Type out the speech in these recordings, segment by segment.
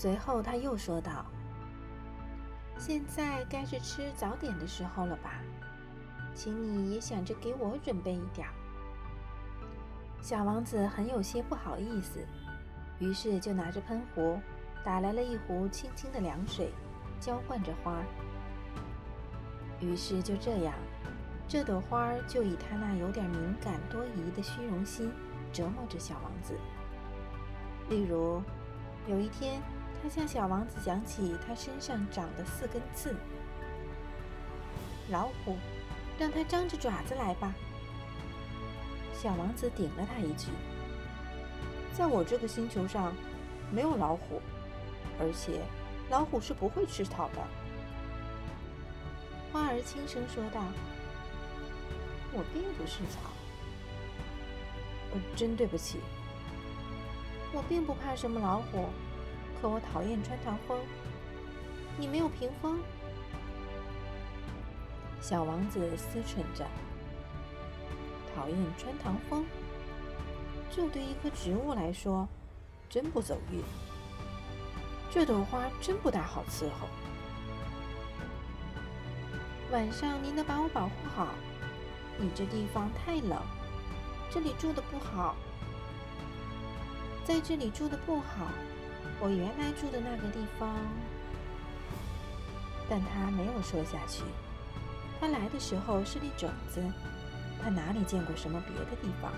随后他又说道：“现在该是吃早点的时候了吧？请你也想着给我准备一点。”小王子很有些不好意思，于是就拿着喷壶，打来了一壶清清的凉水，浇灌着花。于是就这样，这朵花就以他那有点敏感多疑的虚荣心折磨着小王子。例如，有一天，他向小王子讲起他身上长的四根刺。老虎，让它张着爪子来吧。小王子顶了他一句：“在我这个星球上，没有老虎，而且老虎是不会吃草的。”花儿轻声说道：“我并不是草。呃，真对不起。我并不怕什么老虎，可我讨厌穿堂风。你没有屏风？”小王子思忖着。讨厌穿堂风，这对一棵植物来说真不走运。这朵花真不大好伺候。晚上您得把我保护好，你这地方太冷，这里住的不好。在这里住的不好，我原来住的那个地方。但他没有说下去。他来的时候是粒种子。他哪里见过什么别的地方？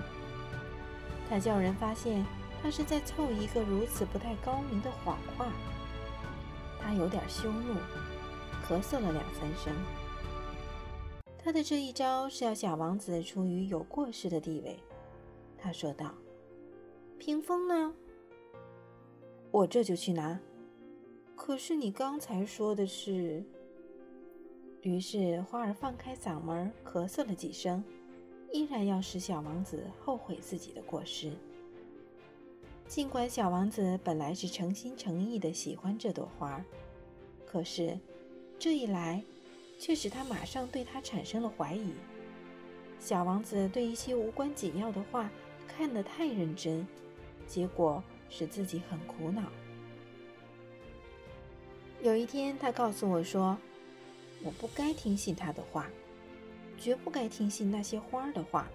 他叫人发现他是在凑一个如此不太高明的谎话。他有点羞怒，咳嗽了两三声。他的这一招是要小王子处于有过失的地位。他说道：“屏风呢？我这就去拿。可是你刚才说的是……”于是花儿放开嗓门咳嗽了几声。依然要使小王子后悔自己的过失。尽管小王子本来是诚心诚意的喜欢这朵花，可是这一来，却使他马上对他产生了怀疑。小王子对一些无关紧要的话看得太认真，结果使自己很苦恼。有一天，他告诉我说：“我不该听信他的话。”绝不该听信那些花的话。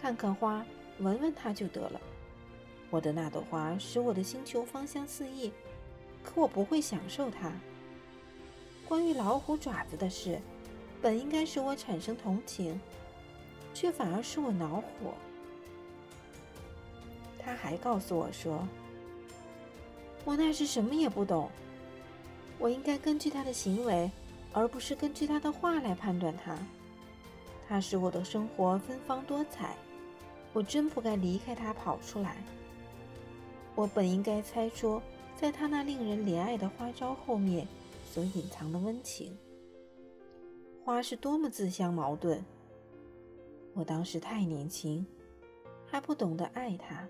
看看花，闻闻它就得了。我的那朵花使我的星球芳香四溢，可我不会享受它。关于老虎爪子的事，本应该使我产生同情，却反而使我恼火。他还告诉我说：“我那时什么也不懂，我应该根据他的行为。”而不是根据他的话来判断他。他使我的生活芬芳多彩，我真不该离开他跑出来。我本应该猜出，在他那令人怜爱的花招后面所隐藏的温情。花是多么自相矛盾！我当时太年轻，还不懂得爱他。